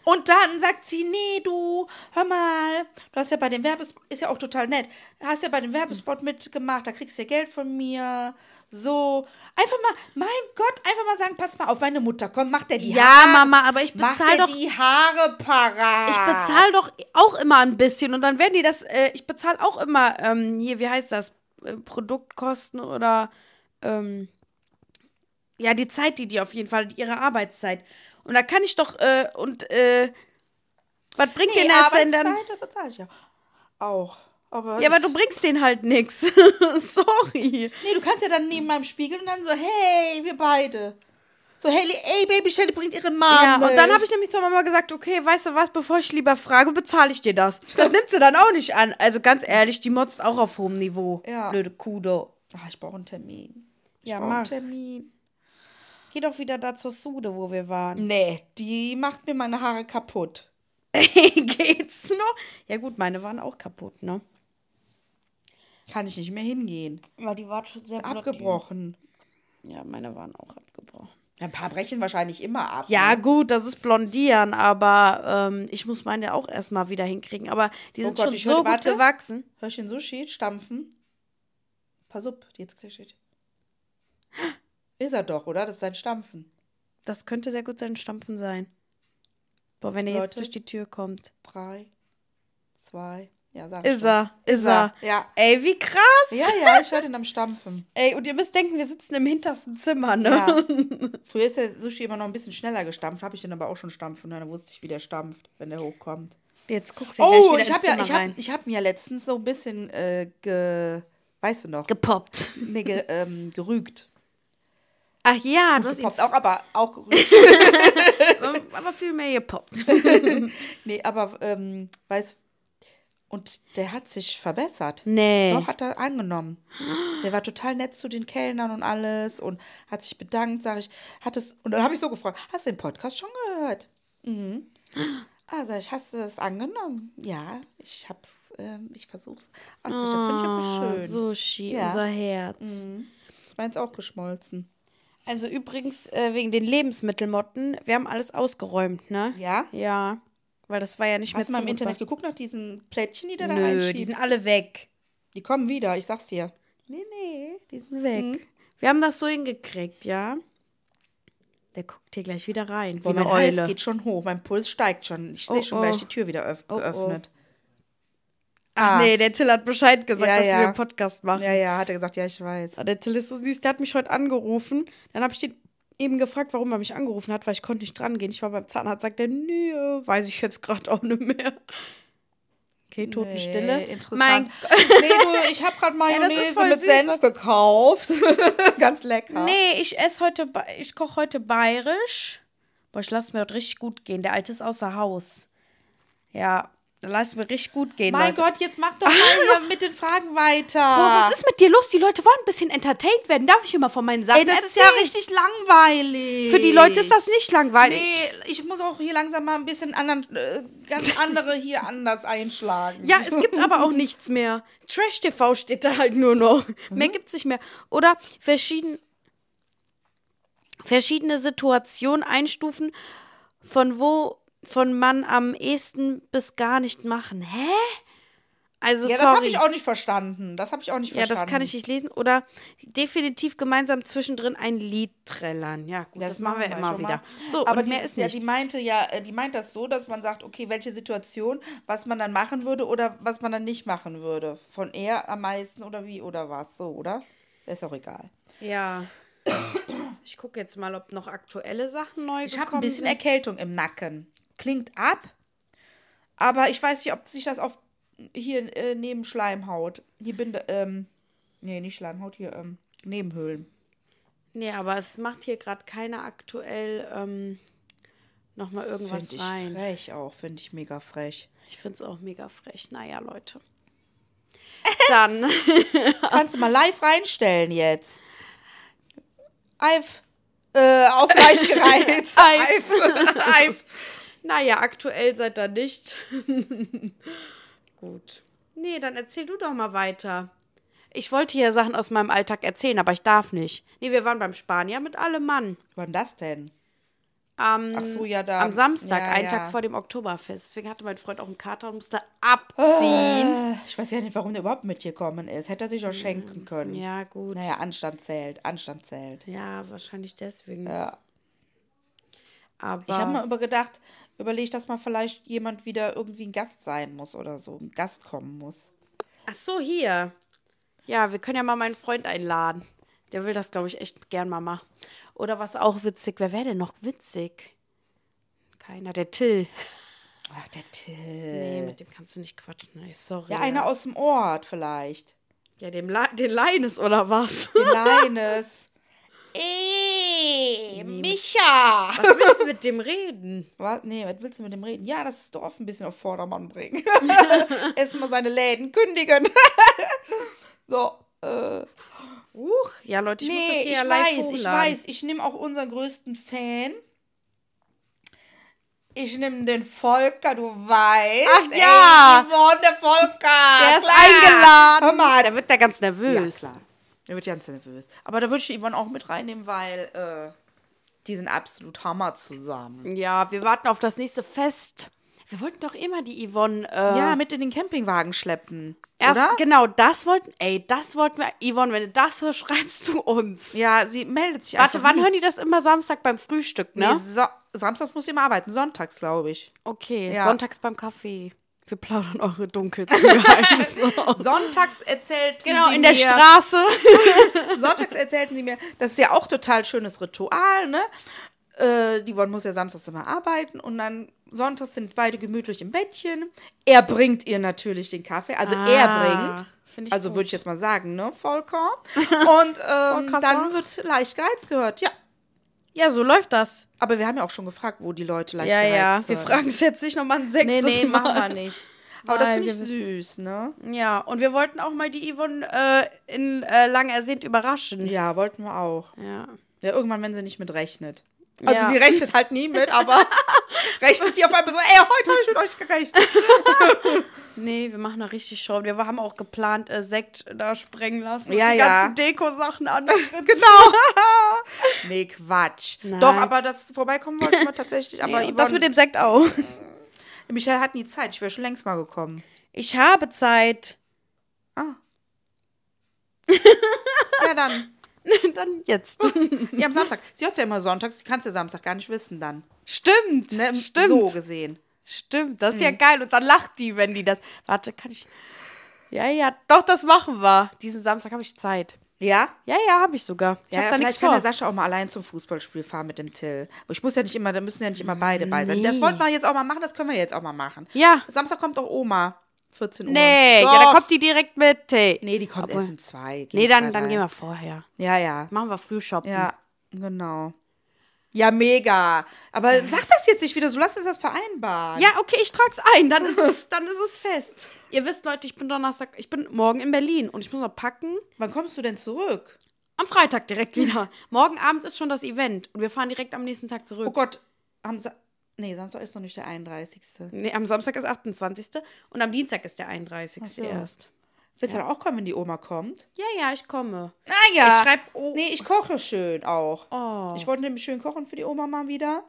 Und dann sagt sie, nee, du, hör mal, du hast ja bei dem Werbespot, ist ja auch total nett, hast ja bei dem Werbespot mitgemacht, da kriegst du ja Geld von mir. So, einfach mal, mein Gott, einfach mal sagen, pass mal auf, meine Mutter, komm, mach der die Ja, Haare. Mama, aber ich mach bezahl der doch- die Haare parat. Ich bezahle doch auch immer ein bisschen und dann werden die das, äh, ich bezahle auch immer, ähm, hier, wie heißt das, äh, Produktkosten oder, ähm, ja, die Zeit, die die auf jeden Fall, ihre Arbeitszeit. Und da kann ich doch, äh, und, äh, was bringt Nee, denen das denn dann? Bezahle ich ja auch. Aber Ja, aber du bringst denen halt nichts. Sorry. Nee, du kannst ja dann neben meinem Spiegel und dann so, hey, wir beide. So, hey, ey, Baby Shelly bringt ihre Mama. Ja, und dann habe ich nämlich zur Mama gesagt, okay, weißt du was, bevor ich lieber frage, bezahle ich dir das. Das nimmt sie dann auch nicht an. Also ganz ehrlich, die motzt auch auf hohem Niveau. Ja. Blöde Kudo. Ach, ich brauche einen Termin. Ich Ja, brauche mach. einen Termin. Geh doch wieder da zur Sude, wo wir waren. Nee, die macht mir meine Haare kaputt. Geht's noch? Ja gut, meine waren auch kaputt, ne? Kann ich nicht mehr hingehen. Weil die waren schon sehr Ist abgebrochen. Ja, meine waren auch abgebrochen. Ein paar brechen wahrscheinlich immer ab. Ja, ne? gut, das ist Blondieren, aber ähm, ich muss meine auch erstmal wieder hinkriegen. Aber die Oh sind Gott, schon so hör- gut warte. gewachsen. Den Sushi stampfen? Pass die jetzt gleich steht. Ist er doch, oder? Das ist sein Stampfen. Das könnte sehr gut sein Stampfen sein. Boah, wenn er jetzt Leute. durch die Tür kommt. Drei, zwei, ja, sag Ist schon. er, ist er. Ja. Ey, wie krass. Ja, ja, ich höre den am Stampfen. Ey, und ihr müsst denken, wir sitzen im hintersten Zimmer, ne? Ja. Früher ist der Sushi immer noch ein bisschen schneller gestampft, habe ich den aber auch schon stampfen. Dann wusste ich, wie der stampft, wenn der hochkommt. Jetzt guckt er Oh, ich habe ja, ich hab, ich hab mir letztens so ein bisschen äh, ge, weißt du noch, Gepoppt. nee, ge, ähm, gerügt. Ach ja, du hast ihn Gepoppt auch, aber auch gerügt. aber viel mehr gepoppt. nee, aber ähm, weißt und der hat sich verbessert. Nee. Doch, hat er angenommen. Der war total nett zu den Kellnern und alles und hat sich bedankt, sage ich. Hat es, und dann habe ich so gefragt, hast du den Podcast schon gehört? Mhm. Ah, sag ich, hast du es angenommen? Ja, ich hab's, ähm, ich versuch's. Ach, sag ich, das finde ich aber Oh, schön. Sushi, Ja. unser Herz. Das war jetzt auch geschmolzen. Also übrigens, äh, wegen den Lebensmittelmotten, wir haben alles ausgeräumt, ne? Ja? Ja. Weil das war ja nicht Hast du mehr mal im. Internet geguckt nach diesen Plättchen, die du da Nö, reinschiebst? die sind alle weg. Die kommen wieder, ich sag's dir. Nee, nee, die sind weg. Wir haben das so hingekriegt, ja? Der guckt hier gleich wieder rein, Boah, mein Hals Eule. geht schon hoch, mein Puls steigt schon. Ich Oh, sehe schon oh. gleich die Tür wieder öff Oh, oh. geöffnet. Ach Ah. nee, der Till hat Bescheid gesagt, Ja, dass ja. wir einen Podcast machen. Ja, ja, hat er gesagt, ja, ich weiß. Ah, Der Till ist so süß, der hat mich heute angerufen. Dann habe ich den eben gefragt, warum er mich angerufen hat, weil ich konnte nicht dran gehen. Ich war beim Zahnarzt, sagt er, nee, äh, weiß ich jetzt gerade auch nicht mehr. Okay, Totenstille. Nee, interessant. Mein nee, du, ich habe gerade Mayonnaise voll mit süß, Senf gekauft. Ganz lecker. Nee, ich esse heute, ich koche heute bayerisch. Boah, ich lasse mir heute richtig gut gehen. Der Alte ist außer Haus. Ja, da lass mir richtig gut gehen, mein Leute. Gott, jetzt mach doch mal hier mit den Fragen weiter. Boah, was ist mit dir los? Die Leute wollen ein bisschen entertained werden. Darf ich immer von meinen Sachen Ey, das ist ja erzählen? richtig langweilig. Für die Leute ist das nicht langweilig. Nee, ich muss auch hier langsam mal ein bisschen anderen, äh, ganz andere hier anders einschlagen. Ja, es gibt aber auch nichts mehr. Trash TV steht da halt nur noch. Mehr gibt's nicht mehr. Oder verschieden, verschiedene Situationen einstufen, von wo von man am ehesten bis gar nicht machen. Hä? Also Ja, das sorry. habe ich auch nicht verstanden. Das habe ich auch nicht ja, verstanden. das kann ich nicht lesen. Oder definitiv gemeinsam zwischendrin ein Lied trällern. Ja, gut, das, machen wir immer wieder. mal. So, aber und mehr die, ist ja, nicht. die meinte ja, äh, die meint das so, dass man sagt, okay, welche Situation, was man dann machen würde oder was man dann nicht machen würde. Von er am meisten oder wie oder was, so, oder? Ist auch egal. Ja. Ich gucke jetzt mal, ob noch aktuelle Sachen neu Ich habe ein bisschen sind. Erkältung im Nacken. Klingt ab, aber ich weiß nicht, ob sich das auf hier äh, neben Schleimhaut, die Binde, ähm, nee, nicht Schleimhaut, hier, ähm, Nebenhöhlen. Nee, aber es macht hier gerade keiner aktuell ähm, nochmal irgendwas Finde ich rein. frech auch, finde ich mega frech. Ich finde es auch mega frech. Naja, Leute. Dann. Kannst du mal live reinstellen jetzt. Eif. Äh, auf leicht gereizt. Eif. Eif. Naja, aktuell seid ihr nicht. Gut. Nee, dann erzähl du doch mal weiter. Ich wollte hier Sachen aus meinem Alltag erzählen, aber ich darf nicht. Nee, wir waren beim Spanier mit allem Mann. Wann das denn? Am, Ach so, ja, da. am Samstag, Ja, einen ja. Tag vor dem Oktoberfest. Deswegen hatte mein Freund auch einen Kater und musste abziehen. Äh, ich weiß ja nicht, warum der überhaupt mitgekommen ist. Hätte er sich auch schenken können. Ja, gut. Naja, Anstand zählt. Anstand zählt. Ja, wahrscheinlich deswegen. Ja. Aber Ich habe mal übergedacht, überlegt, dass mal vielleicht jemand wieder irgendwie ein Gast sein muss oder so. Ein Gast kommen muss. Ach so, hier. Ja, wir können ja mal meinen Freund einladen. Der will das, glaube ich, echt gern mal machen. Oder was auch witzig, wer wäre denn noch witzig? Keiner, der Till. Ach, der Till. Nee, mit dem kannst du nicht quatschen. Nee, sorry. Ja, einer aus dem Ort vielleicht. Ja, dem La den Leines oder was? Den Leines. Ey, Micha! Was willst du mit dem reden? Was? Nee, was willst du mit dem reden? Ja, das Dorf ein bisschen auf Vordermann bringen. Erstmal seine Läden kündigen. so, äh. Huch, ja, Leute, ich muss das Nee, hier ich ja weiß, ich weiß. Ich nehme auch unseren größten Fan. Ich nehme den Volker, du weißt. Ach ja. Ey, der Volker. Der ist klar. eingeladen. Hör mal. Der wird da ganz Ja, nervös. klar. Der wird ganz nervös. Aber da würde ich Yvonne auch mit reinnehmen, weil äh, die sind absolut Hammer zusammen. Ja, wir warten auf das nächste Fest. Wir wollten doch immer die Yvonne. Äh, Ja, mit in den Campingwagen schleppen. erst, oder? genau, das wollten. Ey, das wollten wir. Yvonne, wenn du das hörst, schreibst du uns. Ja, sie meldet sich Warte, einfach wann nie. hören die das immer Samstag beim Frühstück, ne? Nee, so Samstags muss ich immer arbeiten, sonntags, glaube ich. Okay, Ja. sonntags beim Kaffee. Wir plaudern eure dunkelsten Geheimnisse. Sonntags erzählt genau, sie in der mir, Straße. Sonntags erzählten sie mir, das ist ja auch total schönes Ritual, ne? Äh, die Yvonne muss ja samstags immer arbeiten und dann sonntags sind beide gemütlich im Bettchen. Er bringt ihr natürlich den Kaffee, also er Ah, bringt. find ich Also würde ich jetzt mal sagen, ne, Volker. Und ähm, dann wird leicht geheizt gehört, ja. Ja, so läuft das. Aber wir haben ja auch schon gefragt, wo die Leute leicht Ja, ja. Wir hören. fragen es jetzt nicht nochmal ein sechstes Nee, nee, Mal. machen wir nicht. Aber das Nein, finde ich wir süß, ne? Ja, und wir wollten auch mal die Yvonne äh, in äh, lang ersehnt überraschen. Ja, wollten wir auch. Ja. Ja, irgendwann, wenn sie nicht mit rechnet. Also Ja. sie rechnet halt nie mit, aber rechnet die auf einmal so, ey, heute habe ich mit euch gerechnet. Nee, wir machen da richtig Show. Wir haben auch geplant, äh, Sekt da sprengen lassen. Ja, und die ja. ganzen Deko-Sachen an. Genau. Nee, Quatsch. Nein. Doch, aber das vorbeikommen wollten wir tatsächlich. Aber Nee, und das Yvonne- mit dem Sekt auch. Michael hat nie Zeit. Ich wäre schon längst mal gekommen. Ich habe Zeit. Ah. ja, dann. Dann jetzt. Ja, am Samstag. Sie hat ja immer sonntags. Sie kann es ja Samstag gar nicht wissen dann. Stimmt. Ne? Stimmt. So gesehen. Stimmt. Das ist ja geil. Und dann lacht die, wenn die das. Warte, kann ich. Ja, ja. Doch, das machen wir. Diesen Samstag habe ich Zeit. Ja? Ja, ja, habe ich sogar. Ich Ja, habe da vielleicht nichts kann vor. der Sascha auch mal allein zum Fußballspiel fahren mit dem Till. Aber Ich muss ja nicht immer, da müssen ja nicht immer beide bei sein. Nee. Das wollten wir jetzt auch mal machen, das können wir jetzt auch mal machen. Ja. Samstag kommt auch Oma. 14 Uhr. Nee, Doch. ja, da kommt die direkt mit. Hey. Nee, die kommt Obwohl- erst um zwei. Nee, dann, dann gehen wir vorher. Ja, ja. Machen wir Frühshoppen. Ja, genau. Ja, mega. Aber sag das jetzt nicht wieder so, lass uns das vereinbaren. Ja, okay, ich trag's ein. Dann ist es, dann ist es fest. Ihr wisst, Leute, ich bin Donnerstag, ich bin morgen in Berlin und ich muss noch packen. Wann kommst du denn zurück? Am Freitag direkt wieder. morgen Abend ist schon das Event und wir fahren direkt am nächsten Tag zurück. Oh Gott, am Sa Nee, Samstag ist noch nicht der 31. Nee, am Samstag ist 28. und am Dienstag ist der 31. Ach so. erst. Willst du dann auch kommen, wenn die Oma kommt? Ja, ja, ich komme. Naja. Ich schreib oh. Nee, ich koche schön auch. Oh. Ich wollte nämlich schön kochen für die Oma mal wieder.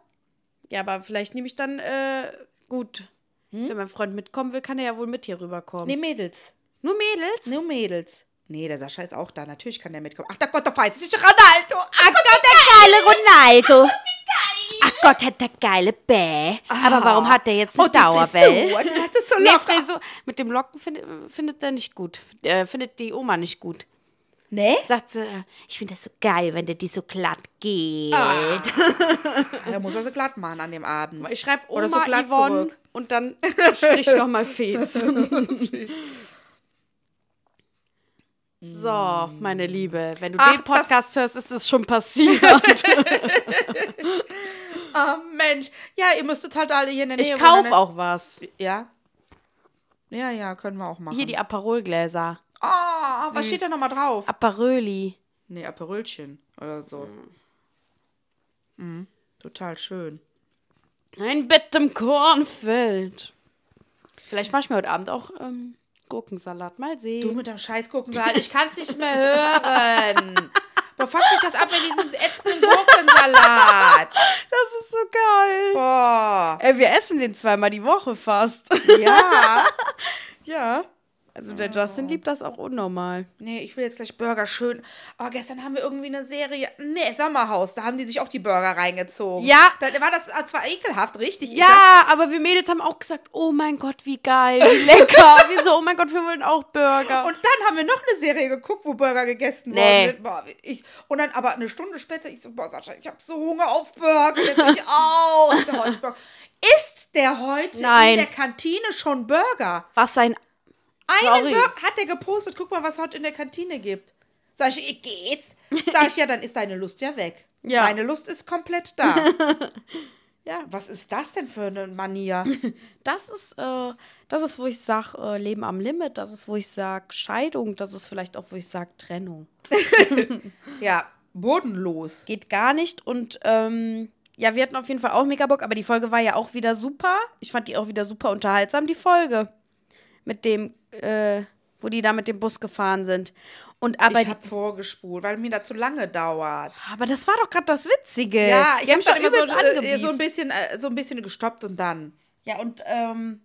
Ja, aber vielleicht nehme ich dann, äh, gut. Hm? Wenn mein Freund mitkommen will, kann er ja wohl mit hier rüberkommen. Nee, Mädels. Nur Mädels? Nur Mädels. Nee, der Sascha ist auch da. Natürlich kann der mitkommen. Ach, der Gott, der Feind ist Ronaldo. Ach Gott, der geile Ronaldo. Ach Gott, hat der geile Bäh. Aber warum hat der jetzt eine Oh, die Dauerwelle? Frisur, das so Nee, locker. Frisur. Mit dem Locken findet, findet er nicht gut. Äh, findet die Oma nicht gut. Nee? Sagt sie, äh, ich finde das so geil, wenn der die so glatt geht. Ah. Er muss also glatt machen an dem Abend. Ich schreibe Oma Oder so glatt Yvonne zurück. und dann strich nochmal Fez. so, meine Liebe, wenn du Ach, den Podcast hörst, ist es schon passiert. Ah, Mensch. Ja, ihr müsstet halt alle hier in der Nähe Ich kaufe auch was. Ja? Ja, ja, können wir auch machen. Hier die Aperolgläser. Oh, was Süß. steht da nochmal drauf? Aperöli. Nee, Aperölchen oder so. Mhm. Total schön. Ein Bett im Kornfeld. Vielleicht mach ich mir heute Abend auch ähm, Gurkensalat. Mal sehen. Du mit dem Scheiß gucken, Salat, ich kann es nicht mehr hören. Boah, fuck mich das ab mit diesem ätzenden Gurkensalat. das ist so geil. Boah. Ey, wir essen den zweimal die Woche fast. Ja. ja. Also der Justin liebt das auch unnormal. Nee, ich will jetzt gleich Burger schön. Oh, gestern haben wir irgendwie eine Serie. Nee, Sommerhaus. Da haben die sich auch die Burger reingezogen. Ja. Da war das äh, zwar ekelhaft, richtig. Ja, aber wir Mädels haben auch gesagt, oh mein Gott, wie geil, wie lecker. wir so, oh mein Gott, wir wollen auch Burger. Und dann haben wir noch eine Serie geguckt, wo Burger gegessen Nee. worden sind. Boah, ich, und dann aber eine Stunde später, ich so, boah, Sascha, ich habe so Hunger auf Burger. Jetzt ich auch. Ist der heute Burger? Ist der heute Nein. in der Kantine schon Burger? Was ein Einen. Burger hat der gepostet. Guck mal, was es heute in der Kantine gibt. Sag ich, "Eh, geht's? Sag ich, ja, dann ist deine Lust ja weg. Ja. Meine Lust ist komplett da. Ja. Was ist das denn für eine Manier? Das ist, äh, das ist, wo ich sag, äh, Leben am Limit. Das ist, wo ich sag, Scheidung. Das ist vielleicht auch, wo ich sag, Trennung. Ja, bodenlos. Geht gar nicht. Und ähm, ja, wir hatten auf jeden Fall auch mega Bock, aber die Folge war ja auch wieder super. Ich fand die auch wieder super unterhaltsam, die Folge. Mit dem, äh, wo die da mit dem Bus gefahren sind. Und aber, ich die, hab vorgespult, weil mir das zu lange dauert. aber das war doch gerade das Witzige. Ja, ich habe schon immer so, äh, angebieft. so, ein bisschen, äh, so ein bisschen gestoppt und dann. Ja, und ähm.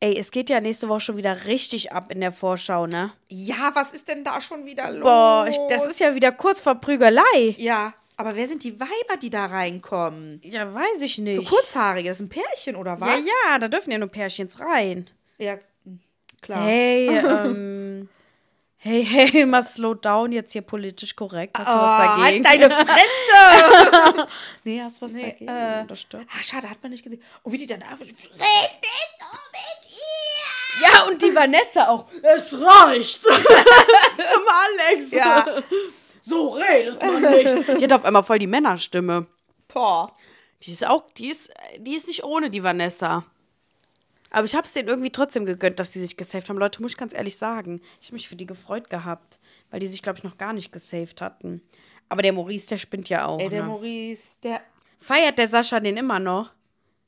Ey, es geht ja nächste Woche schon wieder richtig ab in der Vorschau, ne? Ja, was ist denn da schon wieder los? Boah, ich, das ist ja wieder kurz vor Prügelei. Ja, aber wer sind die Weiber, die da reinkommen? Ja, weiß ich nicht. So kurzhaarige, das ist ein Pärchen oder was? Ja, ja, da dürfen ja nur Pärchens rein. Ja, klar. Hey, ähm. Hey, hey, mal slow down, jetzt hier politisch korrekt. Hast du Oh, was dagegen? halt deine Fresse! nee, hast du was Nee, dagegen? äh, das stimmt. ah, schade, hat man nicht gesehen. Und wie die dann einfach. Ja, und die Vanessa auch. Es reicht. Zum Alex. Ja. So redet man nicht. Die hat auf einmal voll die Männerstimme. Boah. Die ist auch, die ist, die ist nicht ohne die Vanessa. Aber ich habe es denen irgendwie trotzdem gegönnt, dass die sich gesaved haben. Leute, muss ich ganz ehrlich sagen. Ich habe mich für die gefreut gehabt, weil die sich, glaube ich, noch gar nicht gesaved hatten. Aber der Maurice, der spinnt ja auch. Ey, der ne? Maurice, der. Feiert der Sascha den immer noch?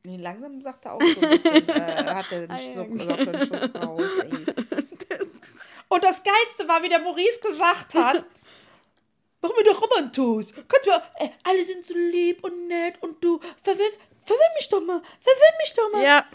Nee, langsam sagt er auch so ein bisschen, äh, hat er den so, Sockenschutz raus. Ey. Und das Geilste war, wie der Maurice gesagt hat, mach mir doch immer einen Toast. Kannst du, äh, alle sind so lieb und nett und du verwirrst, verwirr mich doch mal, verwirr mich doch mal. Ja.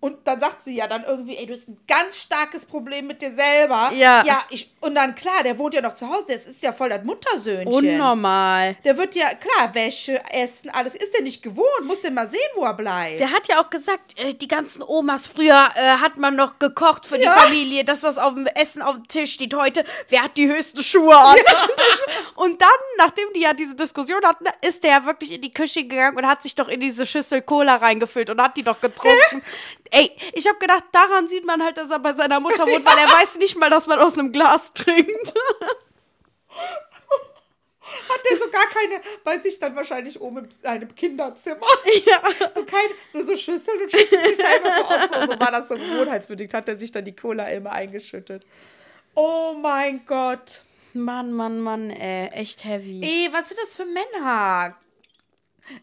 Und dann sagt sie ja dann irgendwie, ey, du hast ein ganz starkes Problem mit dir selber. Ja. Ja, ich, und dann klar, der wohnt ja noch zu Hause, das ist ja voll das Muttersöhnchen. Unnormal. Der wird ja, klar, Wäsche, Essen, alles ist der nicht gewohnt. Muss der mal sehen, wo er bleibt. Der hat ja auch gesagt, äh, die ganzen Omas früher äh, hat man noch gekocht für die Ja. Familie. Das, was auf dem Essen auf dem Tisch steht heute, wer hat die höchsten Schuhe an? Und dann, nachdem die ja diese Diskussion hatten, ist der ja wirklich in die Küche gegangen und hat sich doch in diese Schüssel Cola reingefüllt und hat die doch getrunken. Ey, ich habe gedacht, daran sieht man halt, dass er bei seiner Mutter wohnt, weil er weiß nicht mal, dass man aus einem Glas trinkt. hat der so gar keine, bei sich dann wahrscheinlich oben in seinem Kinderzimmer. ja. So kein, nur so Schüsseln und schüttet sich da immer so aus. So, so war das so gewohnheitsbedingt, hat er sich dann die Cola immer eingeschüttet. Oh mein Gott. Mann, Mann, Mann, ey, echt heavy. Ey, was sind das für Männer?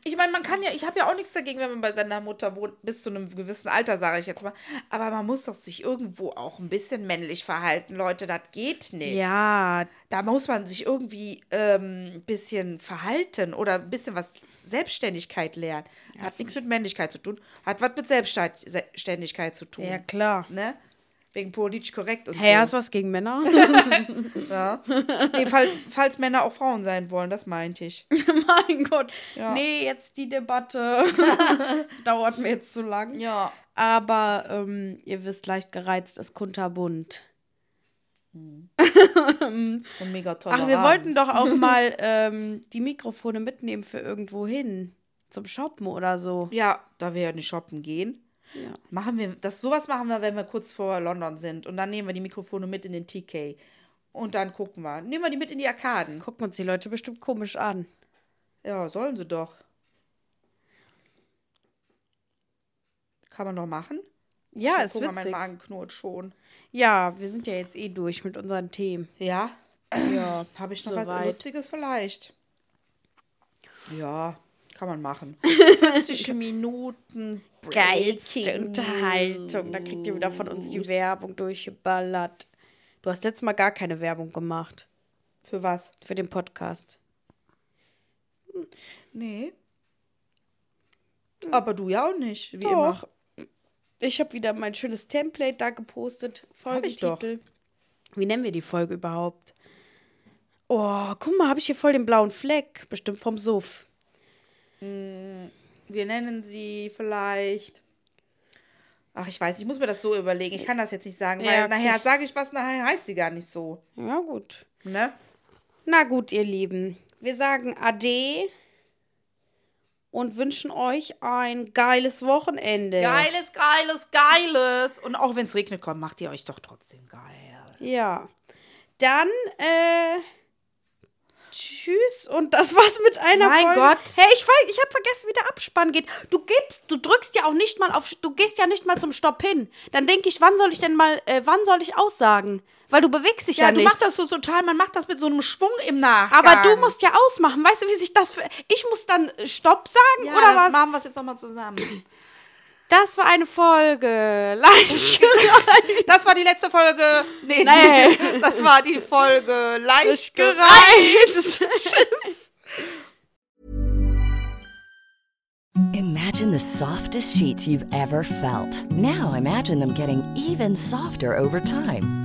Ich meine, man kann ja, ich habe ja auch nichts dagegen, wenn man bei seiner Mutter wohnt, bis zu einem gewissen Alter, sage ich jetzt mal. Aber man muss doch sich irgendwo auch ein bisschen männlich verhalten, Leute. Das geht nicht. Ja, Da muss man sich irgendwie ähm, ein bisschen verhalten oder ein bisschen was Selbstständigkeit lernen. Hat nichts mit Männlichkeit zu tun, hat was mit Selbstständigkeit zu tun. ja klar. Ne? Wegen politisch korrekt und Hey, so. hast du was gegen Männer? Nee, fall, falls Männer auch Frauen sein wollen, das meinte ich. mein Gott. Ja. Nee, jetzt die Debatte. Dauert mir jetzt zu lang. Ja. Aber ähm, ihr wisst, leicht gereizt ist kunterbunt. Und mega toll. Ach, wir wollten doch auch mal ähm, die Mikrofone mitnehmen für irgendwo hin. Zum Shoppen oder so. Ja, da wir ja nicht shoppen gehen. Ja. Machen wir, das sowas machen wir, wenn wir kurz vor London sind. Und dann nehmen wir die Mikrofone mit in den TK. Und dann gucken wir. Nehmen wir die mit in die Arkaden. Gucken uns die Leute bestimmt komisch an. Ja, sollen sie doch. Kann man doch machen. Ja, Ich ist guck mal, mein witzig. Magen knurrt schon. Ja, wir sind ja jetzt eh durch mit unseren Themen. Ja? Ja. Habe ich noch was Soweit. Lustiges vielleicht? Ja, kann man machen. 40 Minuten Geilste Unterhaltung. Da kriegt ihr wieder von uns die Werbung durchgeballert. Du hast letztes Mal gar keine Werbung gemacht Für was? für den Podcast. Nee. Aber du ja auch nicht, wie Doch. immer. Ich habe wieder mein schönes Template da gepostet. Folgentitel. Wie nennen wir die Folge überhaupt? Oh, guck mal, habe ich hier voll den blauen Fleck. Bestimmt vom Suff. Wir nennen sie vielleicht. Ach, ich weiß, nicht, ich muss mir das so überlegen. Ich kann das jetzt nicht sagen, weil Ja, okay. nachher sage ich was, nachher heißt sie gar nicht so. Ja, gut. Ne? Na gut, ihr Lieben. Wir sagen Ade und wünschen euch ein geiles Wochenende. Geiles, geiles, geiles. Und auch wenn es regnet, kommt, macht ihr euch doch trotzdem geil. Ja. Dann, äh. Tschüss und das war's mit einer Mein Folge. Gott. Hey, ich, ich habe vergessen, wie der Abspann geht. Du gibst, du drückst ja auch nicht mal auf, du gehst ja nicht mal zum Stopp hin. Dann denke ich, wann soll ich denn mal, äh, wann soll ich aussagen? Weil du bewegst dich ja, Ja, du nicht. machst das so total, man macht das mit so einem Schwung im Nachgang. Aber du musst ja ausmachen. Weißt du, wie sich das. Für, ich muss dann äh, Stopp sagen ja, oder was? machen wir es jetzt nochmal zusammen. Das war eine Folge. Leicht gereizt. Das war die letzte Folge. Nee, Nee. das war die Folge leicht gereizt. Tschüss. Imagine the softest sheets you've ever felt. Now imagine them getting even softer over time.